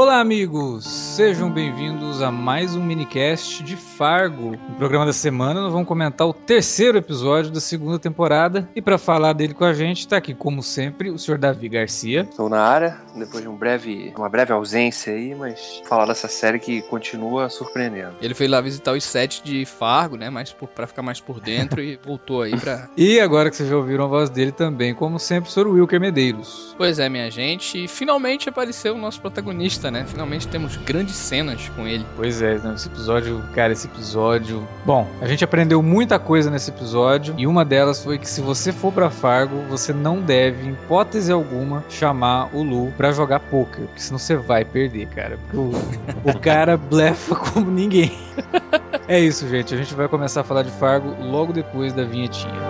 Olá, amigos! Sejam bem-vindos a mais um minicast de Fargo. No programa da semana, nós vamos comentar o terceiro episódio da segunda temporada. E para falar dele com a gente, está aqui, como sempre, o senhor Davi Garcia. Estou na área, depois de um breve, uma breve ausência aí, mas falar dessa série que continua surpreendendo. Ele foi lá visitar os sets de Fargo, né? Mas para ficar mais por dentro e voltou aí pra. E agora que vocês já ouviram a voz dele também, como sempre, o senhor Wilker Medeiros. Pois é, minha gente. Finalmente apareceu o nosso protagonista né? Finalmente temos grandes cenas com ele. Pois é, esse episódio, cara, esse episódio. Bom, a gente aprendeu muita coisa nesse episódio e uma delas foi que se você for para Fargo, você não deve, em hipótese alguma, chamar o Lu para jogar poker, porque senão você vai perder, cara. O, o cara blefa como ninguém. é isso, gente. A gente vai começar a falar de Fargo logo depois da vinhetinha.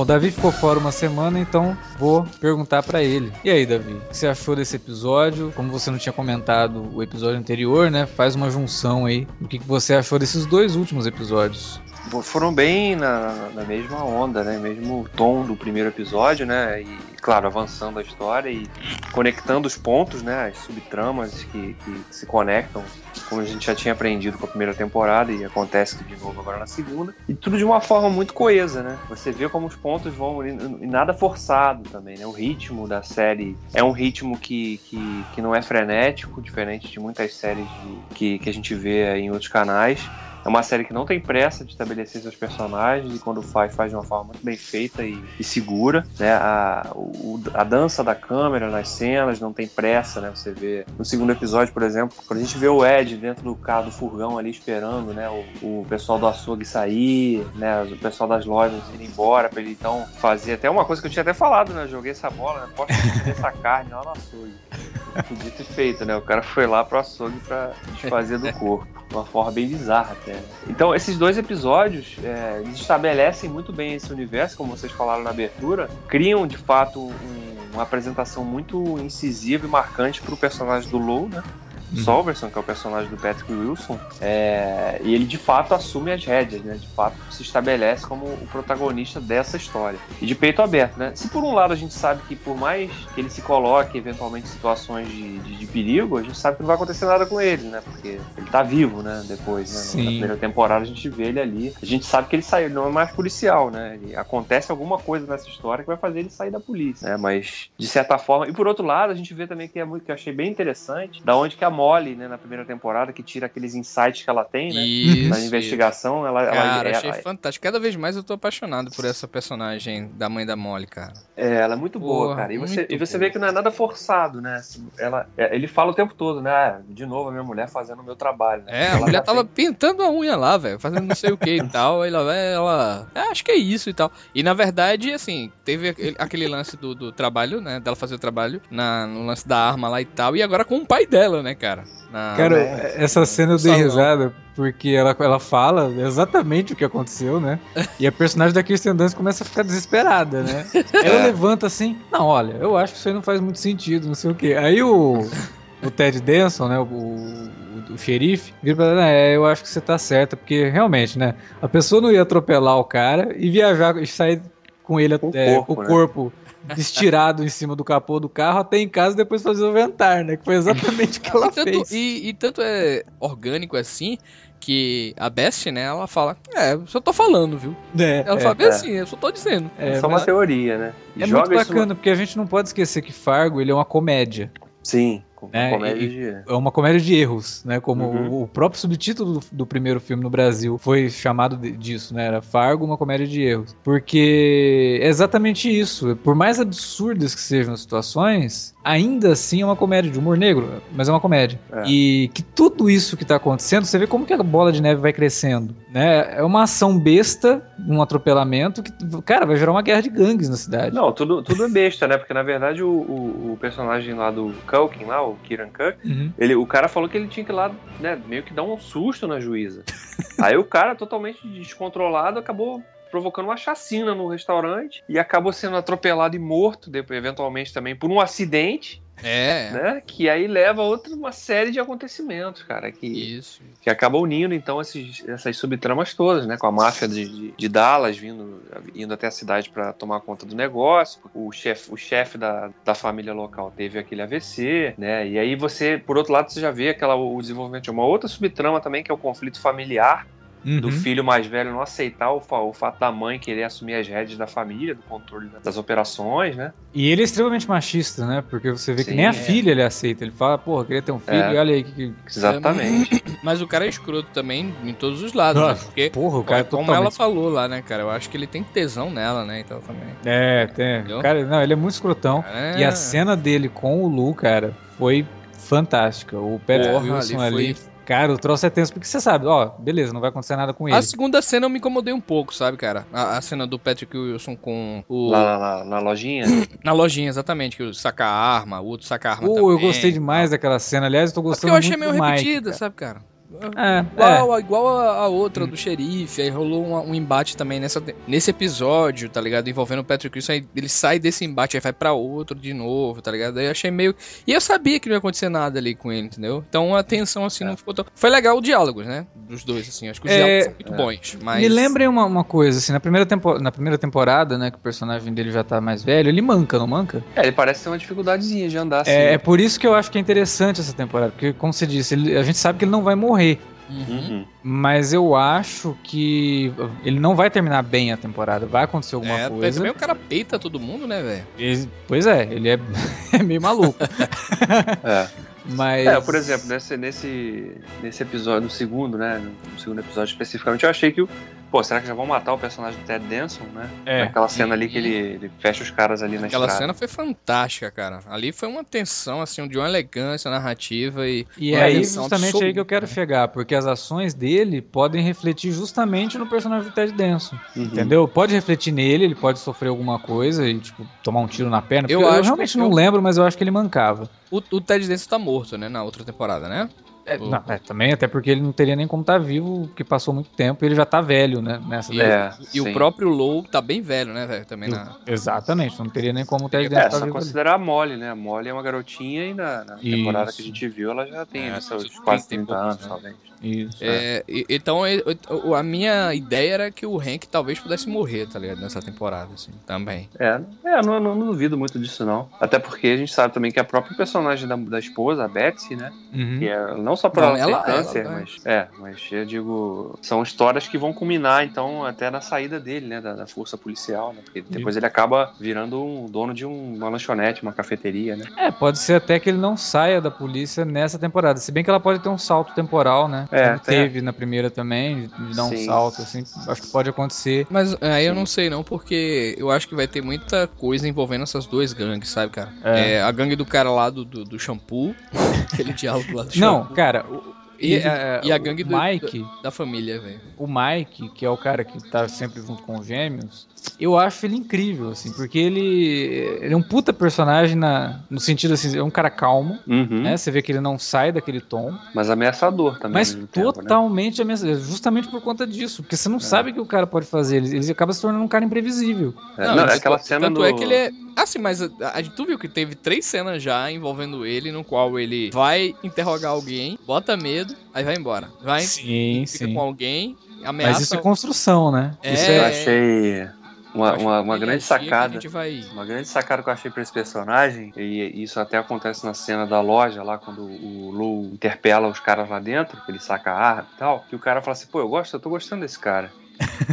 Bom, o Davi ficou fora uma semana, então vou perguntar para ele. E aí, Davi, o que você achou desse episódio? Como você não tinha comentado o episódio anterior, né? Faz uma junção aí. O que você achou desses dois últimos episódios? Foram bem na, na mesma onda, né? Mesmo tom do primeiro episódio, né? E claro, avançando a história e conectando os pontos, né, as subtramas que, que se conectam, como a gente já tinha aprendido com a primeira temporada e acontece de novo agora na segunda, e tudo de uma forma muito coesa, né? Você vê como os pontos vão e nada forçado também, né? O ritmo da série é um ritmo que, que, que não é frenético, diferente de muitas séries de, que, que a gente vê em outros canais é uma série que não tem pressa de estabelecer seus personagens e quando faz, faz de uma forma muito bem feita e, e segura. Né? A, o, a dança da câmera nas cenas não tem pressa, né? Você vê no segundo episódio, por exemplo, quando a gente vê o Ed dentro do carro do furgão ali esperando, né? O, o pessoal do açougue sair, né? O pessoal das lojas ir embora para ele então fazer até uma coisa que eu tinha até falado, né? Joguei essa bola, né? Posso essa carne lá no açougue. Podia ter feito, né? O cara foi lá pro açougue pra desfazer do corpo. De uma forma bem bizarra até. Né? Então, esses dois episódios, é, estabelecem muito bem esse universo, como vocês falaram na abertura. Criam, de fato, um, uma apresentação muito incisiva e marcante pro personagem do Low, né? Uhum. Solverson, que é o personagem do Patrick Wilson, é, e ele de fato assume as rédeas, né? De fato se estabelece como o protagonista dessa história. E de peito aberto, né? Se por um lado a gente sabe que por mais que ele se coloque eventualmente em situações de, de, de perigo, a gente sabe que não vai acontecer nada com ele, né? Porque ele tá vivo, né? Depois, né? Sim. Na primeira temporada a gente vê ele ali. A gente sabe que ele saiu, não é mais policial, né? Ele, acontece alguma coisa nessa história que vai fazer ele sair da polícia, né? Mas, de certa forma... E por outro lado, a gente vê também que é muito que eu achei bem interessante, da onde que a Molly, né, na primeira temporada, que tira aqueles insights que ela tem, né? Isso, na investigação. Ela, cara, ela, achei ela, fantástico. Cada vez mais eu tô apaixonado por essa personagem da mãe da Molly, cara. É, ela é muito boa, Porra, cara. E você, e você vê que não é nada forçado, né? Assim, ela, é, ele fala o tempo todo, né? Ah, de novo a minha mulher fazendo o meu trabalho. Né? É, a mulher tava tem... pintando a unha lá, velho, fazendo não sei o que e tal. Ela, ela, é, acho que é isso e tal. E na verdade, assim, teve aquele lance do, do trabalho, né? Dela fazer o trabalho na, no lance da arma lá e tal. E agora com o pai dela, né, cara? Na, cara, né? essa cena eu dei risada porque ela, ela fala exatamente o que aconteceu, né? E a personagem da Kirsten Dunst começa a ficar desesperada, né? Ela é. levanta assim, não, olha, eu acho que isso aí não faz muito sentido, não sei o quê. Aí o, o Ted Denson, né, o, o, o xerife, vira pra ela, é, eu acho que você tá certa, porque realmente, né, a pessoa não ia atropelar o cara e viajar e sair com ele, é, o corpo, o corpo estirado em cima do capô do carro até em casa e depois fazer o ventar, né? Que foi exatamente o que ela e, tanto, fez. e, e tanto é orgânico assim que a Best, né, ela fala, é, eu só tô falando, viu? É, Ela é, fala bem é. assim, eu só tô dizendo. É, é, só uma teoria, né? E é muito bacana, porque a gente não pode esquecer que Fargo ele é uma comédia. Sim, É, comédia e- de... É uma comédia de erros, né? Como Uhum. o, o próprio subtítulo do, do primeiro filme no Brasil foi chamado de- disso, né? Era Fargo, uma comédia de erros. Porque é exatamente isso. Por mais absurdas que sejam as situações, ainda assim é uma comédia de humor negro, mas é uma comédia. É. E que tudo isso que tá acontecendo, você vê como que a bola de neve vai crescendo, né? É uma ação besta, um atropelamento que, cara, vai gerar uma guerra de gangues na cidade. Não, tudo, tudo é besta, né? Porque na verdade o, o, o personagem lá do Culkin, lá, o Kieran Cook, Uhum. ele, o cara falou que ele tinha que ir lá, né, meio que dar um susto na juíza. Aí o cara, totalmente descontrolado, acabou provocando uma chacina no restaurante e acabou sendo atropelado e morto, depois, eventualmente também, por um acidente, É, né? Que aí leva a outra uma série de acontecimentos, cara, que, isso. que acaba unindo então esses, essas subtramas todas, né? Com a máfia de, de, de Dallas vindo, indo até a cidade para tomar conta do negócio. O chefe o chefe da, da família local teve aquele AVC, né? E aí você, por outro lado, você já vê aquela, o desenvolvimento de uma outra subtrama também, que é o conflito familiar do Uhum. filho mais velho não aceitar o, o fato da mãe querer assumir as rédeas da família, do controle da- das operações, né? E ele é extremamente machista, né? Porque você vê que Sim, nem a é. filha ele aceita. Ele fala, porra, queria ter um filho É. e olha aí que. que- Exatamente. Mas o cara é escroto também em todos os lados, Nossa, né? Porque, Porra, o cara é como totalmente... ela falou lá, né, cara? Eu acho que ele tem tesão nela, né? Então também. É, tem. Entendeu? Cara, não, ele é muito escrotão. E a cena dele com o Lu, cara, foi fantástica. O Patrick Porra, Wilson ali ali. Cara, o troço é tenso, porque você sabe, ó, beleza, não vai acontecer nada com ele. A segunda cena eu me incomodei um pouco, sabe, cara? A, a cena do Patrick Wilson com o. lá, lá, lá na lojinha. Na lojinha, exatamente, que o saca a arma, o outro saca a arma. Pô, também, eu gostei demais daquela cena. Aliás, eu tô É Porque gostando eu achei muito meio repetida, sabe, cara? É, é. Igual, igual a, a outra do xerife, aí rolou um, um embate também nessa, nesse episódio, tá ligado? Envolvendo o Patrick Wilson, aí ele sai desse embate, aí vai pra outro de novo, tá ligado? Aí eu achei meio. E eu sabia que não ia acontecer nada ali com ele, entendeu? Então a tensão, assim, não ficou tão. Foi legal o diálogo, né? Dos dois, assim. Acho que os É, diálogos são muito é. bons. Mas... Me lembrem uma, uma coisa, assim, na primeira, tempo, na primeira temporada, né, que o personagem dele já tá mais velho, ele manca, não manca? É, ele parece ter uma dificuldadezinha de andar assim. É, é por isso que eu acho que é interessante essa temporada, porque, como você disse, ele- a gente sabe que ele não vai morrer. Uhum. Uhum. Mas eu acho que ele não vai terminar bem a temporada. Vai acontecer alguma É, coisa. também o cara peita todo mundo, né, velho? Pois é, ele é, é meio maluco. É. Mas. É, por exemplo, nesse, nesse, nesse episódio, no segundo, né? No segundo episódio especificamente, eu achei que o. Pô, será que já vão matar o personagem do Ted Danson, né? É. Naquela cena ali que ele, ele fecha os caras ali na Aquela estrada. cena foi fantástica, cara. Ali foi uma tensão, assim, de uma elegância narrativa e. E é aí justamente aí que eu quero né? chegar, porque as ações dele podem refletir justamente no personagem do Ted Danson. Uhum. Entendeu? Pode refletir nele, ele pode sofrer alguma coisa e, tipo, tomar um tiro na perna. Eu eu, realmente que não eu- lembro, mas eu acho que ele mancava. O, o Ted Danson tá morto, né, na outra temporada, né? É, O- não, é, também, até porque ele não teria nem como estar vivo, que passou muito tempo e ele já tá velho, né? Nessa E. É, e o próprio Low tá bem velho, né, velho? Também na. Exatamente, não teria nem como o Ted É, Danson só estar vivo. ali. considerar a Molly, né? A Molly é uma garotinha e na, na Isso. temporada que a gente viu, ela já tem É, tem quase 30 e 30 poucos, anos, né? talvez. Isso. É, e- então, e- o- a minha ideia era que o Hank talvez pudesse morrer, tá ligado? Nessa temporada, assim, também. É, é não, não, não duvido muito disso, não. Até porque a gente sabe também que a própria personagem da, da esposa, a Betsy, né? Uhum. Que é, não só por Não, ela, ela- ter câncer, ela- mas. É, mas eu digo. São histórias que vão culminar, então, até na saída dele, né? Da, da força policial, né? Porque depois ele acaba virando um dono de um- uma lanchonete, uma cafeteria, né? É, pode ser até que ele não saia da polícia nessa temporada. Se bem que ela pode ter um salto temporal, né? É, tem. teve na primeira também, de dar um Sim. salto, assim. Acho que pode acontecer. Mas aí eu não sei não, porque eu acho que vai ter muita coisa envolvendo essas duas gangues, sabe, cara? É. É, a gangue do cara lá do, do, do shampoo, aquele diálogo lá do Não, shampoo. Cara, o- E, ele- é, e a gangue o do, Mike, da família, velho. o Mike, que é o cara que tá sempre junto com os gêmeos, eu acho ele incrível, assim, porque ele, ele é um puta personagem na, no sentido assim, é um cara calmo, Uhum. né? Você vê que ele não sai daquele tom, Mas ameaçador também. mas mesmo tempo, né? totalmente ameaçador, justamente por conta disso, porque você não sabe o que o cara pode fazer, ele, ele acaba se tornando um cara imprevisível. É, Não, não, tanto- aquela cena tanto do... é que ele é. Assim, mas a, a, tu viu que teve três cenas já envolvendo ele, no qual ele vai interrogar alguém, bota medo, aí vai embora. Vai, Sim, fica com alguém, Mas ameaça. isso é construção, né? É, Isso Eu é, achei... Uma, uma, uma grande sacada. gente vai... Uma grande sacada que eu achei pra esse personagem, e isso até acontece na cena da loja, lá quando o Lu interpela os caras lá dentro, que ele saca a arma e tal, que o cara fala assim, pô, eu gosto, eu tô gostando desse cara.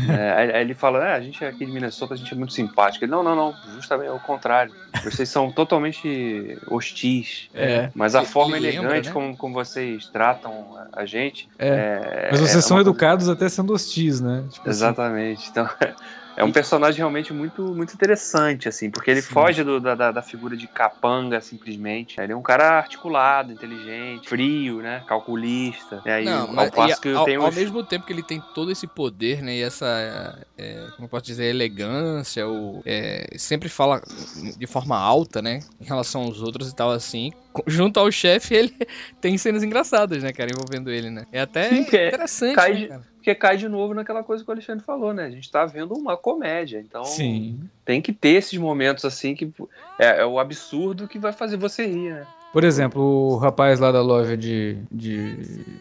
É, aí, ele fala, é, a gente é aqui de Minnesota, a gente é muito simpático. Ele, não, não, não, justamente é o contrário. Vocês são totalmente hostis. É. Mas a forma lembra, elegante né? como, como vocês tratam a- gente. É. é- Mas vocês é são uma coisa- educados até sendo hostis, né? Tipo assim. Exatamente. Então, é um personagem realmente muito, muito interessante, assim, porque ele Sim. foge do- da, da, figura de capanga, simplesmente. Ele é um cara articulado, inteligente, frio, né? Calculista. E aí, Não, ao mas e ao, ao mesmo tempo que ele tem todo esse poder, né, e essa, é, como eu posso dizer, elegância, ou é, sempre fala de forma alta, né, em relação aos outros e tal, assim, junto ao chefe, ele tem cenas engraçadas, né, cara, envolvendo ele, né. É até Sim, porque interessante, cai né, de- cara. Porque cai de novo naquela coisa que o Alexandre falou, né? A gente tá vendo uma comédia, então Sim. tem que ter esses momentos assim que é, é o absurdo que vai fazer você rir, né? Por exemplo, o rapaz lá da loja de, de,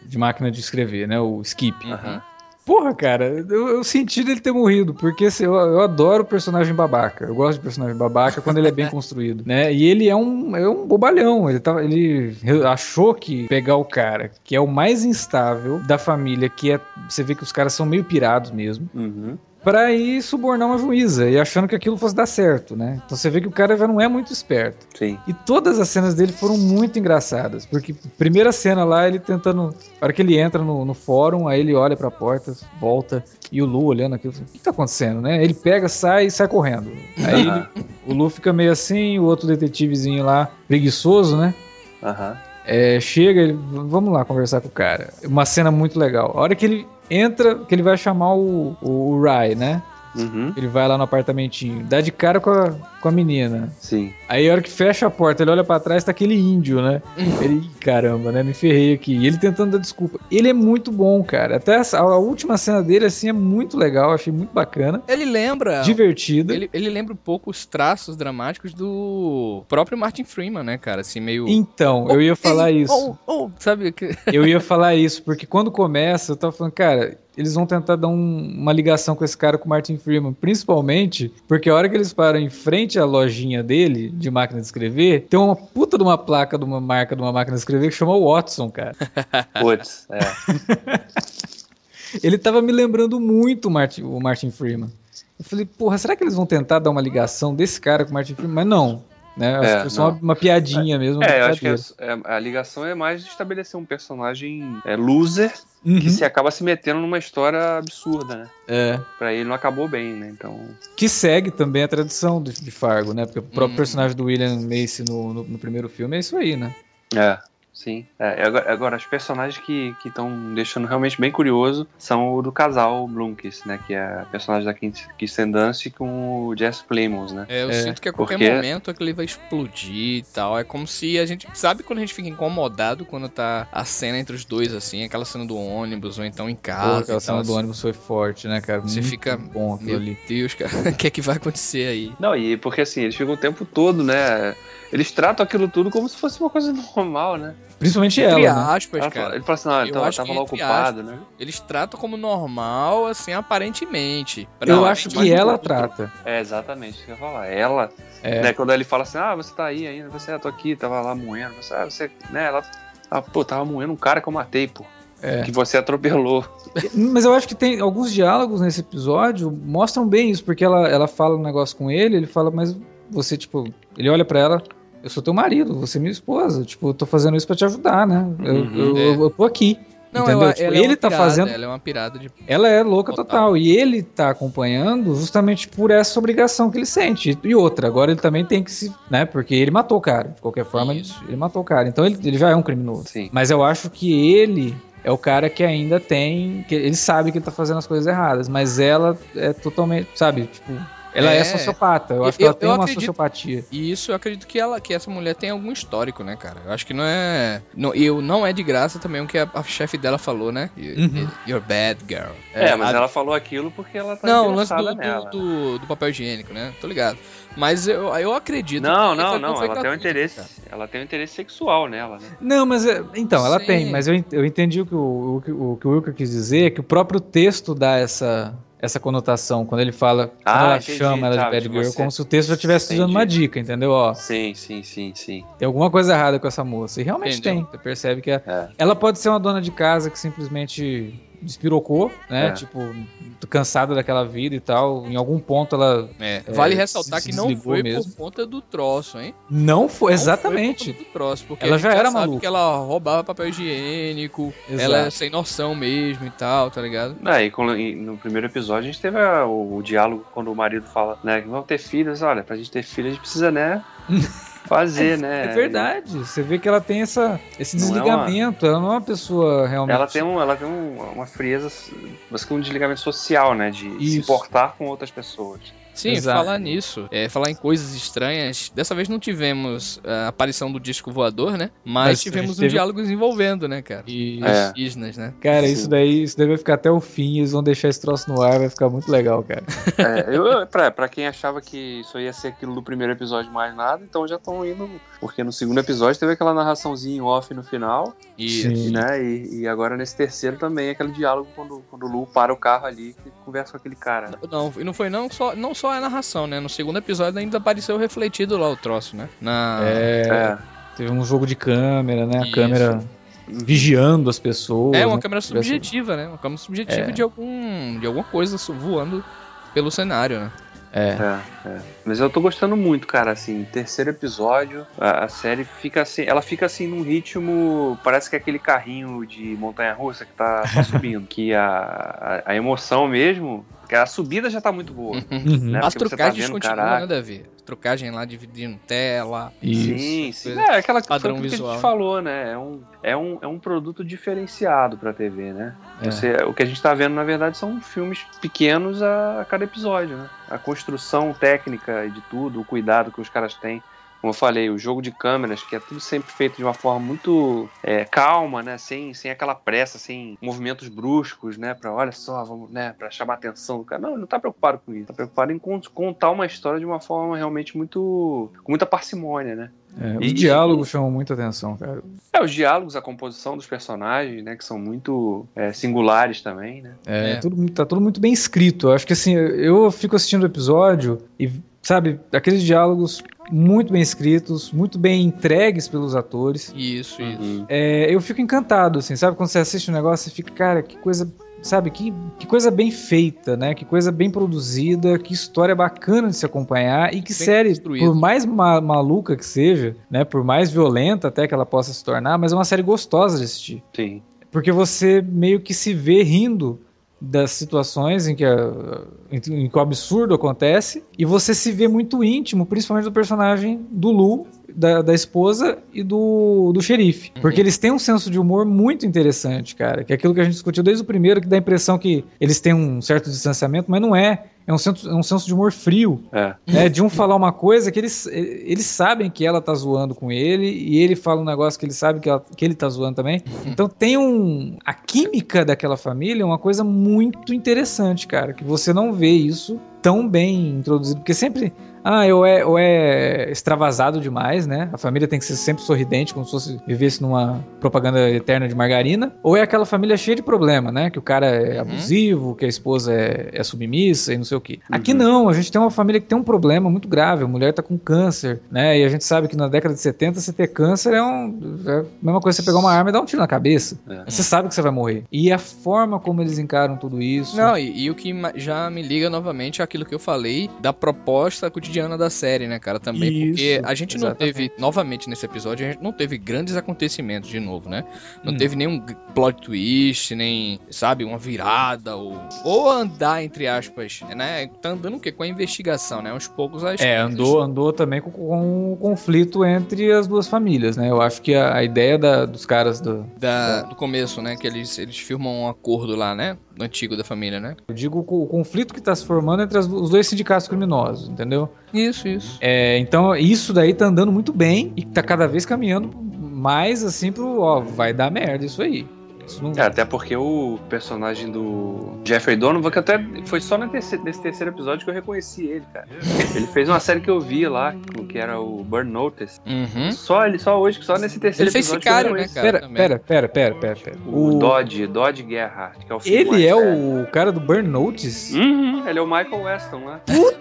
de máquina de escrever, né? O Skip. Uhum. Porra, cara, eu, eu senti dele ter morrido, porque assim, eu, eu adoro personagem babaca. Eu gosto de personagem babaca quando ele é bem construído, né? E ele é um, é um bobalhão. Ele, tá, ele achou que pegar o cara que é o mais instável da família, que é. Você vê que os caras são meio pirados mesmo. Uhum. Pra ir subornar uma juíza e achando que aquilo fosse dar certo, né? Então você vê que o cara já não é muito esperto. Sim. E todas as cenas dele foram muito engraçadas. Porque primeira cena lá, ele tentando. Hora que ele entra no, no fórum, aí ele olha pra porta, volta, e o Lu olhando aquilo, o que tá acontecendo, né? Ele pega, sai e sai correndo. Aí ele- o Lu fica meio assim, o outro detetivezinho lá, preguiçoso, né? Aham. É, chega, ele, vamos lá conversar com o cara. Uma cena muito legal. A hora que ele entra, que ele vai chamar o, o, o Rai, né? Uhum. Ele vai lá no apartamentinho, dá de cara com a, com a menina. Sim. Aí a hora que fecha a porta, ele olha pra trás, tá aquele índio, né? Ele, "Ih, caramba, né? Me ferrei aqui. E ele tentando dar desculpa. Ele é muito bom, cara. Até essa- a, última cena dele, assim, é muito legal. Achei muito bacana. Ele lembra... Divertida. Ele, ele lembra um pouco os traços dramáticos do próprio Martin Freeman, né, cara? Assim, meio... Então, eu ia falar Ei, isso. Oh, oh, sabe? que- Eu ia falar isso, porque quando começa, eu tava falando, cara, eles vão tentar dar um- uma ligação com esse cara, com o Martin Freeman, principalmente porque a hora que eles param em frente à lojinha dele, de máquina de escrever, tem uma puta de uma placa de uma marca de uma máquina de escrever que chama Watson, cara. Putz, é. Ele tava me lembrando muito o Martin, o Martin Freeman. Eu falei, porra, será que eles vão tentar dar uma ligação desse cara com o Martin Freeman? Mas não. Né? Acho É, que foi só uma, uma piadinha mesmo. É, eu acho que é- é- a ligação é mais de estabelecer um personagem é, loser Uhum. que se acaba se metendo numa história absurda, né? É. Pra ele não acabou bem, né? Então. Que segue também a tradição de, de Fargo, né? Porque o próprio Uhum. personagem do William Macy no, no, no primeiro filme é isso aí, né? É. Sim. É, agora, agora, os personagens que estão deixando realmente bem curioso são o do casal Blumkins, né? Que é a personagem da Kirsten Dunst com o Jess Plemons, né? É, eu É, sinto que a qualquer porque- momento aquilo vai explodir e tal. É como se a gente. Sabe quando a gente fica incomodado quando tá a cena entre os dois, assim, aquela cena do ônibus, ou então em casa. aquela e cena tal, do assim. ônibus foi forte, né, cara? Você Muito fica, bom aquilo Meu ali. Deus, cara, o que é que vai acontecer aí? Não, e porque assim, eles ficam o tempo todo, né? Eles tratam aquilo tudo como se fosse uma coisa normal, né? Principalmente Entre ela, né? aspas, Ela cara. ele fala assim, não, ele eu tava, tava lá ocupado, aspas, né? Eles tratam como normal, assim, aparentemente. Eu acho que ela não- trata. É, exatamente, isso que eu ia falar. Ela, É. né, quando ele fala assim, ah, você tá aí ainda, você, ah, tô aqui, tava lá moendo, você, ah, você, né, ela, ah, pô, tava moendo um cara que eu matei, pô, É. que você atropelou. Mas eu acho que tem alguns diálogos nesse episódio mostram bem isso, porque ela, ela fala um negócio com ele, ele fala, mas você, tipo, ele olha pra ela, eu sou teu marido, você é minha esposa, tipo, eu tô fazendo isso pra te ajudar, né? Eu, Uhum. eu, É. eu- eu tô aqui. Não, entendeu? ela, Tipo, ela é ele uma tá pirada, fazendo- Ela é uma pirada de. Ela é louca total. Total. E ele tá acompanhando justamente por essa obrigação que ele sente. E outra, agora ele também tem que se. né? Porque ele matou o cara. De qualquer forma, ele, Isso. ele matou o cara. Então ele, ele já é um criminoso. Sim. Mas eu acho que ele é o cara que ainda tem. que ele sabe que ele tá fazendo as coisas erradas. Mas ela é totalmente. Sabe? Tipo. Ela é, É. sociopata. Eu Eu- acho que ela eu- tem eu uma acredito- sociopatia. E isso eu acredito que ela, que essa mulher tem algum histórico, né, cara? Eu acho que não é. Não, eu não é de graça também o que a, a chefe dela falou, né? You- Uhum. You're bad girl. É, mas a- ela falou aquilo porque ela tá Não, o lance interessada do, nela. do, do, do papel higiênico, né? Tô ligado. Mas eu, eu acredito. Não, que não, não, ela tem um interesse, cara. ela tem um interesse sexual nela, né? Não, mas é- então, ela Sim. tem, mas eu, eu entendi o que o, o, que- o que o Wilker quis dizer, que o próprio texto dá essa, essa conotação quando ele fala, quando Ah, ela entendi, chama ela de tá, bad de girl, você. como se o texto já estivesse dando uma dica, entendeu? Ó, Sim, sim, sim, sim. tem alguma coisa errada com essa moça. E realmente Entendeu? tem. Você percebe que a- É. ela pode ser uma dona de casa que simplesmente despirocou, né? É. Tipo, cansada daquela vida e tal. Em algum ponto ela É, vale É, ressaltar se que não foi mesmo. por conta do troço, hein? não foi. Não Exatamente. foi por conta do troço, porque Ela gente já era sabe maluca. que ela roubava papel higiênico, Exato. ela é sem noção mesmo e tal, tá ligado? É, e e no primeiro episódio a gente teve a- o, o diálogo quando o marido fala, né, que vão ter filhos, olha, pra gente ter filhos a gente precisa, né, fazer, né. É verdade. Você vê que ela tem essa, esse Não é desligamento. Ela não é uma pessoa realmente. Ela tem, um, ela tem um- uma frieza, mas que um desligamento social, né, de se Isso. importar com outras pessoas. Sim, Exato. falar nisso, é, falar em coisas estranhas. Dessa vez não tivemos a aparição do disco voador, né? Mas, tivemos um teve- diálogo envolvendo, né, cara? E, É. As cisnas, né? Cara, Sim. isso daí, isso daí vai ficar até o fim. Eles vão deixar esse troço no ar, vai ficar muito legal, cara. É, eu, pra, pra quem achava que isso ia ser aquilo do primeiro episódio mais nada, então já estão indo. Porque no segundo episódio teve aquela narraçãozinha em off no final, E Sim. né? E, e agora nesse terceiro também aquele diálogo quando, quando o Lu para o carro ali e conversa com aquele cara. né? Não, e não foi não só, não só a narração, né? No segundo episódio ainda apareceu refletido lá o troço, né? Na... É, É. Teve um jogo de câmera, né? A Isso. câmera vigiando as pessoas. É uma né? câmera subjetiva, né? Uma câmera subjetiva É. de algum de alguma coisa voando pelo cenário, né? É. É, é. Mas eu tô gostando muito, cara, assim, terceiro episódio, a, a série fica assim, ela fica assim num ritmo, parece que é aquele carrinho de montanha-russa que tá só subindo, que a, a, a emoção mesmo, que a subida já tá muito boa. Uhum. Né? As tá trucagens vendo, continuam, né, Davi? Trucagem lá dividindo tela. Isso. Sim, sim. É aquela que, padrão aquilo que a visual. gente falou, né? É um, é um, é um produto diferenciado pra TV, né? É. Você, o que a gente tá vendo, na verdade, são filmes pequenos a, a cada episódio, né? A construção técnica de tudo, o cuidado que os caras têm. Como eu falei, o jogo de câmeras, que é tudo sempre feito de uma forma muito é, calma, né? Sem, sem aquela pressa, sem movimentos bruscos, né? Pra, olha só, vamos, né? Pra chamar a atenção do cara. Não, ele não tá preocupado com isso. Tá preocupado em con- contar uma história de uma forma realmente muito... com muita parcimônia, né? É, os E- diálogos chamam muita atenção, cara. É, os diálogos, a composição dos personagens, né? Que são muito é, singulares também, né? É, É. Tudo, tá tudo muito bem escrito. Eu acho que assim, eu fico assistindo o episódio e, sabe, aqueles diálogos muito bem escritos, muito bem entregues pelos atores. Isso, isso. Uhum. É, eu fico encantado, assim, sabe? Quando você assiste um negócio, você fica, cara, que coisa, sabe? Que, que coisa bem feita, né? Que coisa bem produzida, que história bacana de se acompanhar e que Bem série, construída. por mais ma- maluca que seja, né? Por mais violenta até que ela possa se tornar, mas é uma série gostosa de assistir. Sim. Porque você meio que se vê rindo das situações em que, a- em que o absurdo acontece e você se vê muito íntimo, principalmente do personagem do Lu, da, da esposa e do, do xerife. Uhum. Porque eles têm um senso de humor muito interessante, cara. Que é aquilo que a gente discutiu desde o primeiro, que dá a impressão que eles têm um certo distanciamento, mas não é. É um senso, é um senso de humor frio. É. né? De um falar uma coisa que eles, eles sabem que ela tá zoando com ele, e ele fala um negócio que ele sabe que, ela- que ele tá zoando também. Então tem um. A química daquela família é uma coisa muito interessante, cara. Que você não vê isso tão bem introduzido. Porque sempre. Ah, ou é, ou é extravasado demais, né? A família tem que ser sempre sorridente, como se fosse vivesse numa propaganda eterna de margarina. Ou é aquela família cheia de problema, né? Que o cara é Uhum. abusivo, que a esposa é, é submissa e não sei o quê. Aqui Uhum. não, a gente tem uma família que tem um problema muito grave. A mulher tá com câncer, né? E a gente sabe que na década de 70 você ter câncer é, um, é a mesma coisa que você pegar uma arma e dar um tiro na cabeça. É. Você sabe que você vai morrer. E a forma como eles encaram tudo isso. Não, e, e o que já me liga novamente é aquilo que eu falei da proposta cotidiana da série, né, cara? Também Isso, porque a gente não exatamente. teve, novamente nesse episódio, a gente não teve grandes acontecimentos de novo, né? Não Hum. teve nenhum plot twist, nem, sabe, uma virada, ou, ou andar, entre aspas, né? Tá andando o quê? Com a investigação, né? Aos poucos as É, coisas- andou, andou também com, com o conflito entre as duas famílias, né? Eu acho que a, a ideia da- dos caras do. da- do começo, né? Que eles, eles firmam um acordo lá, né? Antigo da família, né? Eu digo o, o conflito que tá se formando entre as os dois sindicatos criminosos, entendeu? Isso, isso. É, então, isso daí tá andando muito bem e tá cada vez caminhando mais assim pro. Ó, vai dar merda isso aí. Não- É, até porque o personagem do Jeffrey Donovan, que até foi só terceiro, nesse terceiro episódio que eu reconheci ele, cara. Ele fez uma série que eu vi lá, que era o Burn Notice. Uhum. Só ele, só hoje, só nesse terceiro Ele fez episódio Sicário, que eu né, cara? Pera, também. pera, pera, pera, pera, pera. O, O- Dodge, Dodge Gerhardt, que é o Ele é o cara do Burn Notice? Uhum, ele é o Michael Weston, né?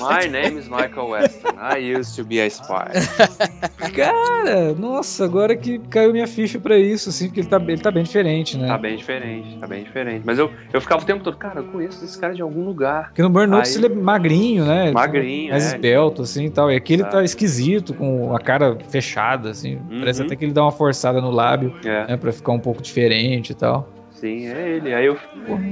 My name is Michael Weston. I used to be a spy. Cara, nossa, agora que caiu minha ficha pra isso, assim, porque ele tá, ele tá bem diferente, né? Tá bem diferente, tá bem diferente. Mas eu, eu ficava o tempo todo, cara, eu conheço esse cara de algum lugar. Porque no Burn Notice Aí- ele é magrinho, né? Magrinho, Mais é. esbelto, assim e tal. E aqui ele tá esquisito, com a cara fechada, assim. Uhum. Parece até que ele dá uma forçada no lábio, É, né? Pra ficar um pouco diferente e tal. Sim, é ele. Aí eu.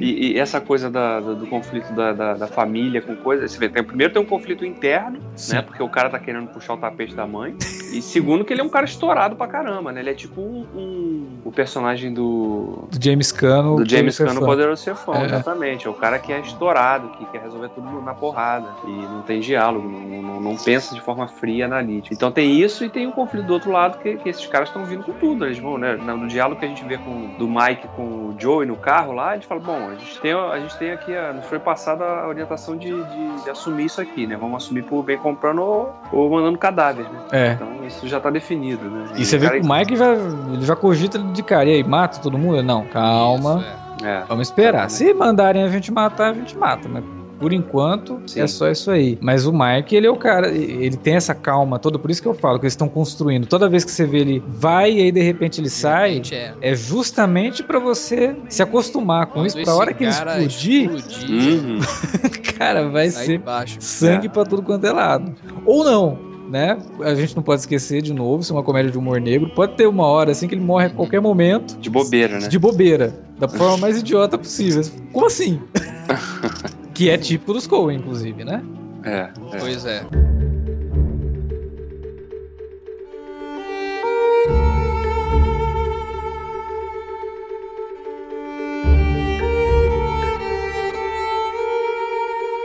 E, e essa coisa da- do, do conflito da, da, da família com coisas. Você vê, tem, primeiro tem um conflito interno, Sim. né? Porque o cara tá querendo puxar o tapete da mãe. E segundo, que ele é um cara estourado pra caramba, né? Ele é tipo um. um- o personagem do. Do James Cano. Do James Cano. Poderoso Chefão, É. exatamente. É o cara que é estourado, que quer resolver tudo na porrada. E não tem diálogo, não, não- não pensa de forma fria analítica. Então tem isso e tem o conflito do outro lado, que, que esses caras estão vindo com tudo. Eles vão, né? No diálogo que a gente vê com, do Mike com o Joey no carro lá, a gente fala, bom, a gente tem, a gente tem aqui, a, nos foi passada a orientação de, de- de assumir isso aqui, né? Vamos assumir por bem comprando ou, ou mandando cadáver, né? É. Então isso já tá definido, né? E você vê que o Mike já, ele já cogita de cara. E aí, mata todo mundo? Não, calma. Isso, é. É. Vamos esperar. Se mandarem a gente matar, a gente mata. Mas por enquanto Sim. é só isso aí. Mas o Mike, ele é o cara. Ele tem essa calma toda. Por isso que eu falo que eles estão construindo. Toda vez que você vê ele vai e aí de repente ele sai. É. É justamente pra você se acostumar com Quando isso. Pra hora que ele explodir, explodir, Uhum. cara, vai sai ser baixo. sangue É. pra tudo quanto é lado. Ou não. Né? A gente não pode esquecer de novo, isso é uma comédia de humor negro. Pode ter uma hora assim que ele morre a qualquer momento. De bobeira, né? de bobeira, da forma mais idiota possível. Como assim? que é típico dos Coen, inclusive, né? É, é. Pois é.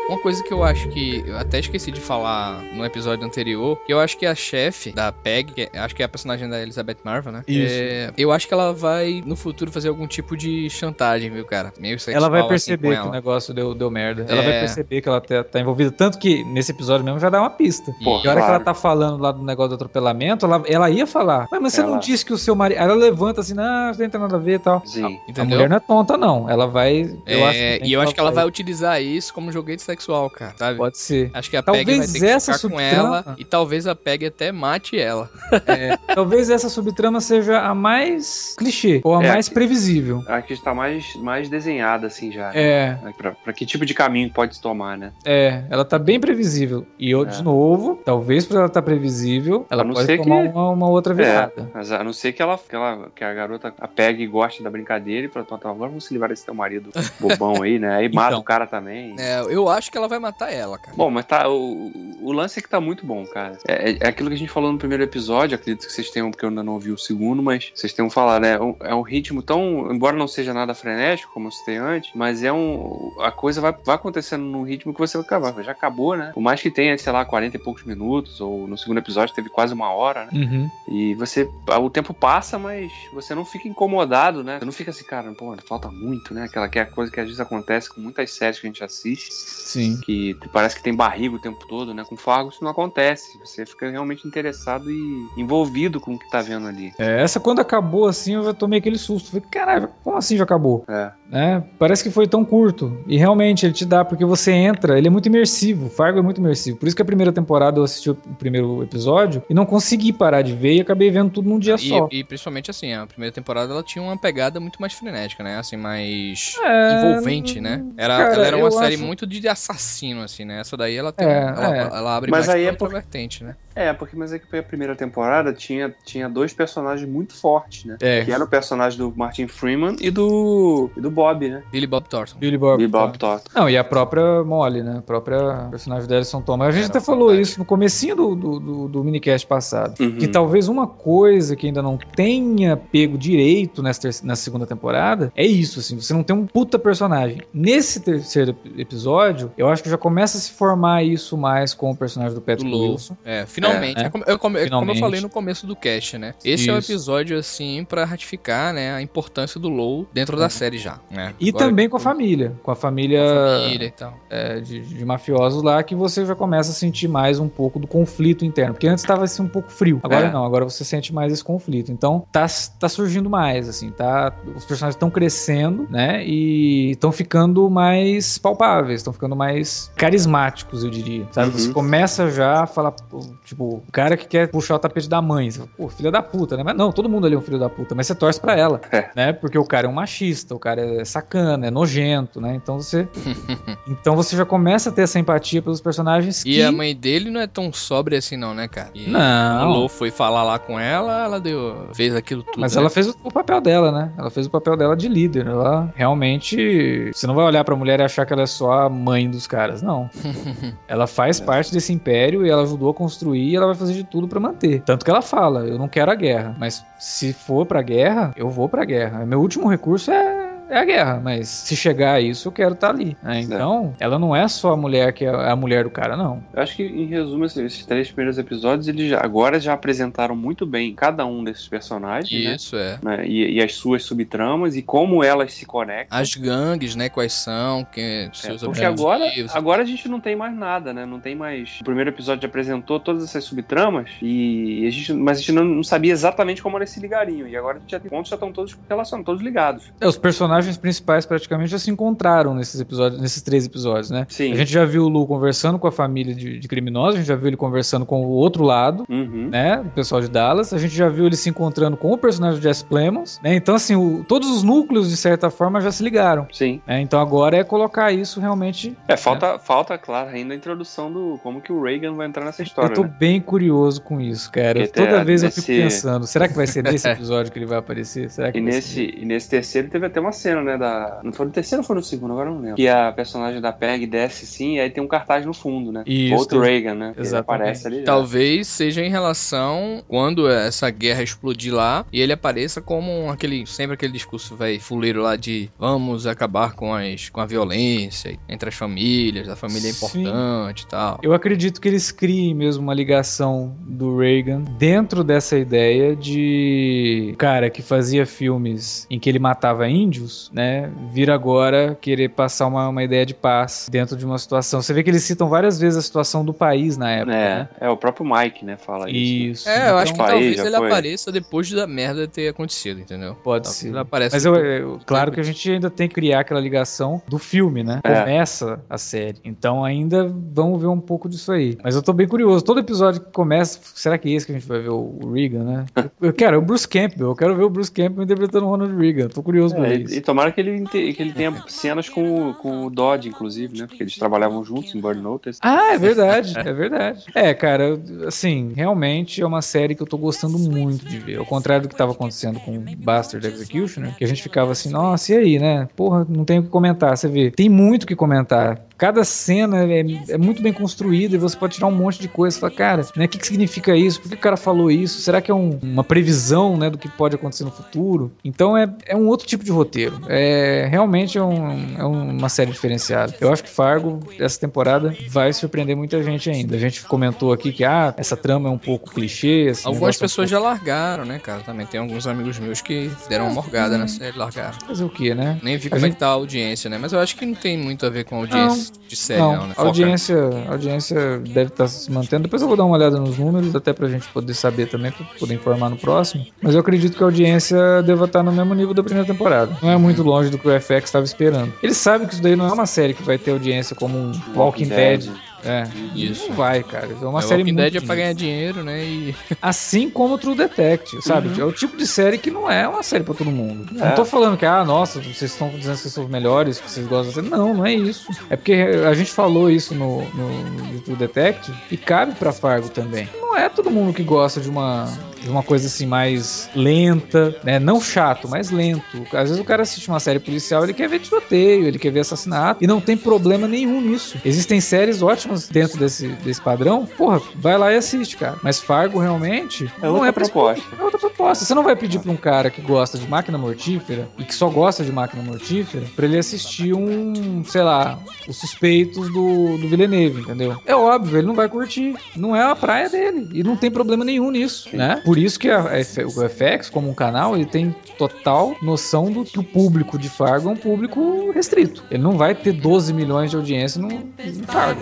Uma coisa que eu acho que eu até esqueci de falar no episódio anterior, que eu acho que a chefe da Peg, que é- acho que é a personagem da Elizabeth Marvel, né? Isso. É, eu acho que ela vai no futuro fazer algum tipo de chantagem, viu, cara? Meio sexual, ela vai assim, perceber com que o negócio deu, deu merda. Ela É. vai perceber que ela tá, tá envolvida. Tanto que nesse episódio mesmo já dá uma pista. Pô, E a hora que claro. ela tá falando lá do negócio do atropelamento, ela, ela ia falar. Mas, mas você não Ela- disse que o seu marido. Ela levanta assim, não, não tem nada a ver e tal. Sim. A Entendeu? mulher não é tonta, não. Ela vai. Eu acho É, que e eu acho que ela vai utilizar isso como joguete sexual, cara, sabe? Pode ser. Acho que a Talvez Peg vai ter que essa ficar com ela e talvez a Peg até mate ela. Talvez essa subtrama seja a mais clichê, ou a É, mais que- previsível. Acho que está mais, mais desenhada, assim, já. É, Né? Pra, pra que tipo de caminho pode se tomar, né? É, ela tá bem previsível. E eu, É. de novo, talvez por ela estar previsível, ela A não pode tomar que- uma, uma outra virada. Mas a não ser que ela, que ela que a garota a pegue e goste da brincadeira e pronto, então, agora vamos se livrar desse teu marido bobão aí, né? Aí mata Então. o cara também. É, eu acho que ela vai matar ela, cara. Bom, mas tá, o, o lance é que tá muito bom, cara. É, é- é aquilo que a gente falou no primeiro episódio, acredito que vocês tenham, porque eu ainda não ouvi o segundo, mas vocês tenham falado, né? É um- É um ritmo tão, embora não seja nada frenético, como eu citei antes, mas é um. A coisa vai, vai acontecendo num ritmo que você vai acabar. Já acabou, né? Por mais que tenha, sei lá, 40 e poucos minutos, ou no segundo episódio teve quase uma hora, né? Uhum. E você. O tempo passa, mas você não fica incomodado, né? Você não fica assim, cara, pô, falta muito, né? Aquela que é a coisa que às vezes acontece com muitas séries que a gente assiste Sim. Que parece que tem barriga o tempo todo, né? Com Fargo isso não acontece. Você fica realmente interessado e envolvido com o que tá vendo ali. É, essa quando acabou assim, eu já tomei aquele susto. Falei, caralho, como assim já acabou? É. Né? Parece que foi tão curto. E realmente ele te dá, porque você entra, ele é muito imersivo. Fargo é muito imersivo. Por isso que a primeira temporada eu assisti o primeiro episódio e não consegui parar de ver e acabei vendo tudo num dia só. E, e principalmente assim, a primeira temporada ela tinha uma pegada muito mais frenética, né? Assim, mais É, envolvente, né? Era, cara, ela era uma série acho- muito de assassino, assim, né? Essa daí ela tem. É, ela, é. ela abre Mas mais aí pra é outra porque- vertente, né? É, porque mas é que a primeira temporada tinha, tinha dois personagens muito fortes, né? É, Que era o personagem do Martin Freeman e do, e do Bob, né? Billy Bob Thornton. Billy Bob. E Bob Thornton. Não, e a própria Molly, né? A própria personagem da Alison Thomas. A gente Era até falou verdade. isso no comecinho do, do, do, do minicast passado. Uhum. Que talvez uma coisa que ainda não tenha pego direito nessa, na segunda temporada é isso, assim. Você não tem um puta personagem. Nesse terceiro ep- episódio, eu acho que já começa a se formar isso mais com o personagem do Patrick. Wilson. É, É, Finalmente. É, É como, eu, como- é como eu Finalmente. falei no começo do cast, né? Esse é um Isso. episódio, assim, pra ratificar, né, a importância do LoL dentro da série já. né? E Agora também com a família. Com a família, família e tal. é, de, de mafiosos lá, que você já começa a sentir mais um pouco do conflito interno. Porque antes estava assim um pouco frio. Agora É. não, agora você sente mais esse conflito. Então tá, tá surgindo mais, assim, tá. Os personagens estão crescendo, né? E estão ficando mais palpáveis, estão ficando mais carismáticos, eu diria. Sabe? Uhum. Você começa já a falar, pô, tipo, o cara que quer puxar o tapete da mãe. Você fala, pô, filha da puta, né? Mas não, todo mundo ali é um filho da puta, mas você torce pra ela, É. né? Porque o cara é um machista, o cara é sacana, é nojento, né? Então você. então você já começa a ter essa empatia pelos personagens E que. a mãe dele não é tão sóbria assim, não, né, cara? E Não. Lo foi falar lá com ela, ela deu, fez aquilo tudo. Mas né? ela fez o, o papel dela, né? Ela fez o papel dela de líder. Ela realmente. Você não vai olhar pra mulher e achar que ela é só a mãe dos caras, não. ela faz parte desse império e ela ajudou a construir e ela vai fazer de tudo pra manter. Tanto que ela fala: eu não quero a guerra, mas se for pra guerra, eu vou pra guerra. Meu último recurso é. É a guerra, mas se chegar a isso, eu quero estar ali. né? Então, ela não é só a mulher que é a mulher do cara, não. Eu acho que, em resumo, assim, esses três primeiros episódios, eles já- agora já apresentaram muito bem cada um desses personagens, né? Isso, é. Né? E, e as suas subtramas e como elas se conectam. As gangues, né, quais são, que, É, seus porque agora, agora a gente não tem mais nada, né? Não tem mais. O primeiro episódio apresentou todas essas subtramas, e a gente, mas a gente não, não sabia exatamente como elas se ligariam. E agora a gente já tem pontos já estão todos relacionados, todos ligados. É, os personagens principais praticamente já se encontraram nesses episódios, nesses três episódios, né? Sim. A gente já viu o Lu conversando com a família de, de criminosos, a gente já viu ele conversando com o outro lado, Uhum. né? O pessoal de Dallas. A gente já viu ele se encontrando com o personagem de Jess Plemons, né? Então, assim, o- todos os núcleos, de certa forma, já se ligaram. Sim. né? Então agora é colocar isso realmente. É, falta, falta, claro, ainda a introdução do como que o Reagan vai entrar nessa história. eu tô né? bem curioso com isso, cara. Porque Toda é, vez eu fico pensando, será que vai ser nesse episódio que ele vai aparecer? Será que E nesse, e nesse terceiro teve até uma cena, né? Da... Não foi no terceiro ou foi no segundo? Agora eu não lembro. Que a personagem da Peg desce sim, e aí tem um cartaz no fundo, né? Isso, Outro Reagan, né? Exatamente. aparece ali. já. Talvez seja em relação quando essa guerra explodir lá e ele apareça como aquele sempre aquele discurso vai fuleiro lá de vamos acabar com as com a violência entre as famílias, a família é importante e tal. Eu acredito que eles criem mesmo uma ligação do Reagan dentro dessa ideia de cara que fazia filmes em que ele matava índios, né? Vir agora querer passar uma, uma ideia de paz dentro de uma situação. Você vê que eles citam várias vezes a situação do país na época, né? É, é, o próprio Mike, né? Fala isso. né? Isso. É, eu acho que talvez ele foi. apareça depois da merda ter acontecido, entendeu? Pode Talvez ser. Ele aparece Mas eu, eu- claro que a gente ainda tem que criar aquela ligação do filme, né? É. Começa a série. Então ainda vamos ver um pouco disso aí. Mas eu tô bem curioso. Todo episódio que começa, será que é esse que a gente vai ver o Reagan, né? Eu quero, é o Bruce Campbell. Eu quero ver o Bruce Campbell interpretando o Ronald Reagan. Tô curioso pra É, isso. e, e tomara que ele, que ele tenha cenas com, o- com o Dodge, inclusive, né? Porque eles trabalhavam juntos em Burn Notice. Ah, é verdade, é verdade. É, cara, assim, realmente é uma série que eu tô gostando muito de ver. Ao contrário do que tava acontecendo com Bastard Executioner, que a gente ficava assim, nossa, e aí, né? Porra, não tem o que comentar. Você vê, tem muito o que comentar. Cada cena é, é muito bem construída e você pode tirar um monte de coisa. Você fala, cara, né, o que, que significa isso? Por que o cara falou isso? Será que é um- uma previsão né, do que pode acontecer no futuro? Então é, é um outro tipo de roteiro. É realmente é, um- é uma série diferenciada. Eu acho que Fargo, essa temporada, vai surpreender muita gente ainda. A gente comentou aqui que ah, essa trama é um pouco clichê. Algumas é um pessoas já largaram, né, cara? Também tem alguns amigos meus que deram uma morgada na série e largaram. pouco- Fazer o quê, né? Nem vi A como é que tá a audiência, né? Mas eu acho que não tem muito a ver com a audiência de série, não, Não, né? a audiência, a audiência deve estar se mantendo. Depois eu vou dar uma olhada nos números, até pra gente poder saber também, pra poder informar no próximo. Mas eu acredito que a audiência deva estar no mesmo nível da primeira temporada. Não é muito longe do que o FX estava esperando. Eles sabem que isso daí não é uma série que vai ter audiência como um Walking, Dead. É, Isso. Não vai, cara. É uma É, série Walking muito Dead é pra ganhar dinheiro, né? E Assim como o True Detective, sabe? Uhum. É o tipo de série que não é uma série pra todo mundo. É. Não tô falando que, ah, nossa, vocês estão dizendo que vocês são os melhores, que vocês gostam da série. Não, não é isso. É porque a gente falou isso no, no, no True Detective e cabe pra Fargo também. Não é todo mundo que gosta de uma uma coisa assim mais lenta, né? Não chato, mas lento. Às vezes o cara assiste uma série policial, ele quer ver tiroteio, ele quer ver assassinato, e não tem problema nenhum nisso. Existem séries ótimas dentro desse, desse padrão, porra, vai lá e assiste, cara. Mas Fargo realmente É não é proposta. é outra proposta. Você não vai pedir pra um cara que gosta de máquina mortífera e que só gosta de máquina mortífera pra ele assistir um, sei lá, os suspeitos do, do Villeneuve, entendeu? É óbvio, ele não vai curtir. Não é a praia dele. E não tem problema nenhum nisso, né? Por isso que a, o FX, como um canal, ele tem total noção do que o público de Fargo é um público restrito. Ele não vai ter 12 milhões de audiência no, no Fargo.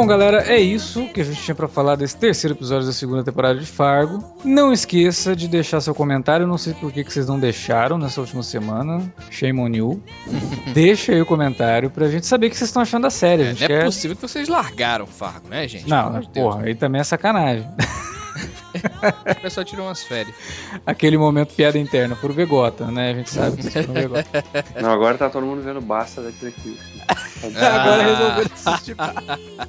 Bom, galera, é isso que a gente tinha pra falar desse terceiro episódio da segunda temporada de Fargo. Não esqueça de deixar seu comentário. Não sei por que, que vocês não deixaram nessa última semana. Shame on you. Deixa aí o comentário pra gente saber o que vocês estão achando da série. Gente Não é quer... possível que vocês largaram Fargo, né, gente? Pelo Não, mas, de Deus. porra, aí também é sacanagem. O pessoal tirou umas férias. Aquele momento piada interna por Vegota, né? A gente sabe que foram Vegota. Não, agora tá todo mundo vendo Basta da aqui. Agora Ah. resolveram assistir.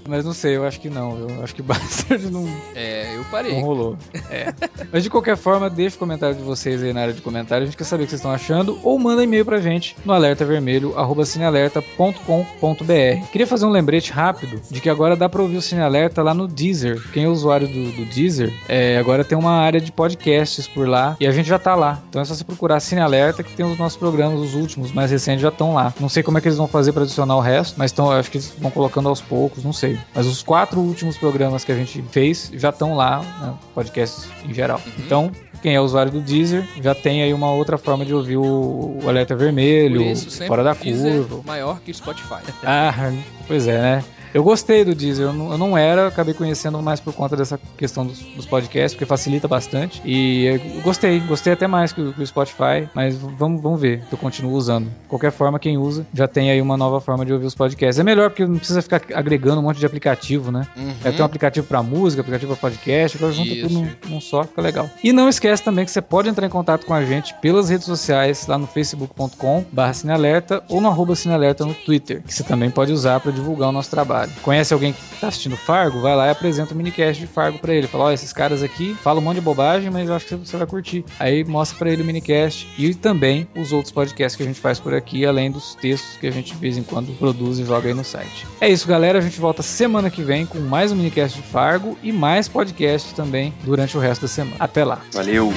Mas não sei, eu acho que não, viu? Eu acho que Bastard não, É, eu Não parei. rolou. É. Mas de qualquer forma, deixa o comentário de vocês aí na área de comentário. A gente quer saber o que vocês estão achando. Ou manda e-mail pra gente no alertavermelho.cinealerta.com.br. Queria fazer um lembrete rápido de que agora dá pra ouvir o Cine Alerta lá no Deezer. Quem é usuário do, do Deezer, é, agora tem uma área de podcasts por lá. E a gente já tá lá. Então é só você procurar Cine Alerta que tem os nossos programas, os últimos, mais recentes, já estão lá. Não sei como é que eles vão fazer pra adicionar o resto, mas tão, acho que eles vão colocando aos poucos, não sei. Mas os quatro últimos programas que a gente fez já estão lá, né, podcasts em geral. Então, quem é usuário do Deezer já tem aí uma outra forma de ouvir o, o Alerta Vermelho, isso, Fora da Deezer Curva. maior que o Spotify. Ah, pois é, né? Eu gostei do Deezer, eu não, eu não era, acabei conhecendo mais por conta dessa questão dos, dos podcasts, porque facilita bastante. E eu gostei, gostei até mais que o, que o Spotify, mas vamos, vamos ver, eu continuo usando. De qualquer forma, quem usa já tem aí uma nova forma de ouvir os podcasts. É melhor porque não precisa ficar agregando um monte de aplicativo, né? Uhum. É ter um aplicativo pra música, aplicativo pra podcast, agora junta Isso. tudo num, num só, fica legal. E não esquece também que você pode entrar em contato com a gente pelas redes sociais, lá no facebook.com barra cinealerta ou no arroba cinealerta no Twitter, que você também pode usar pra divulgar o nosso trabalho. Conhece alguém que tá assistindo Fargo? Vai lá e apresenta o minicast de Fargo pra ele. Fala, ó, esses caras aqui falam um monte de bobagem, mas eu acho que você vai curtir. Aí mostra pra ele o minicast e também os outros podcasts que a gente faz por aqui, além dos textos que a gente de vez em quando produz e joga aí no site. É isso, galera. A gente volta semana que vem com mais um minicast de Fargo e mais podcasts também durante o resto da semana. Até lá. Valeu!